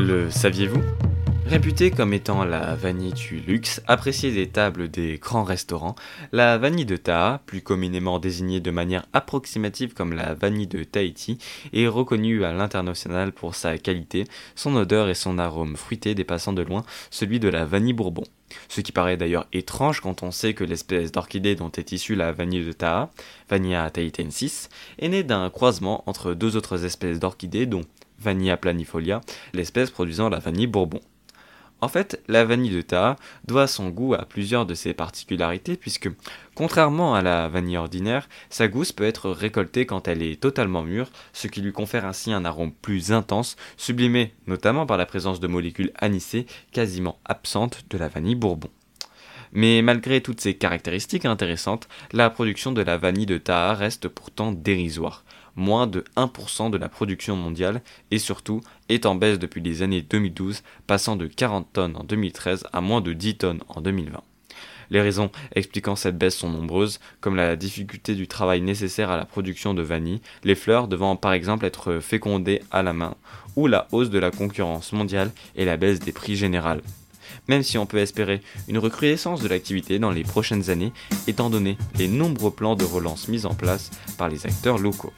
Le saviez-vous Réputée comme étant la vanille du luxe, appréciée des tables des grands restaurants, la vanille de Taha, plus communément désignée de manière approximative comme la vanille de Tahiti, est reconnue à l'international pour sa qualité, son odeur et son arôme fruité dépassant de loin celui de la vanille bourbon. Ce qui paraît d'ailleurs étrange quand on sait que l'espèce d'orchidée dont est issue la vanille de Taha, Vanilla tahitensis, est née d'un croisement entre deux autres espèces d'orchidées dont Vanilla planifolia, l'espèce produisant la vanille bourbon. En fait, la vanille de Taha doit son goût à plusieurs de ses particularités puisque, contrairement à la vanille ordinaire, sa gousse peut être récoltée quand elle est totalement mûre, ce qui lui confère ainsi un arôme plus intense, sublimé notamment par la présence de molécules anisées quasiment absentes de la vanille bourbon. Mais malgré toutes ces caractéristiques intéressantes, la production de la vanille de Taha reste pourtant dérisoire moins de 1% de la production mondiale et surtout est en baisse depuis les années 2012, passant de 40 tonnes en 2013 à moins de 10 tonnes en 2020. Les raisons expliquant cette baisse sont nombreuses, comme la difficulté du travail nécessaire à la production de vanille, les fleurs devant par exemple être fécondées à la main, ou la hausse de la concurrence mondiale et la baisse des prix généraux même si on peut espérer une recrudescence de l'activité dans les prochaines années, étant donné les nombreux plans de relance mis en place par les acteurs locaux.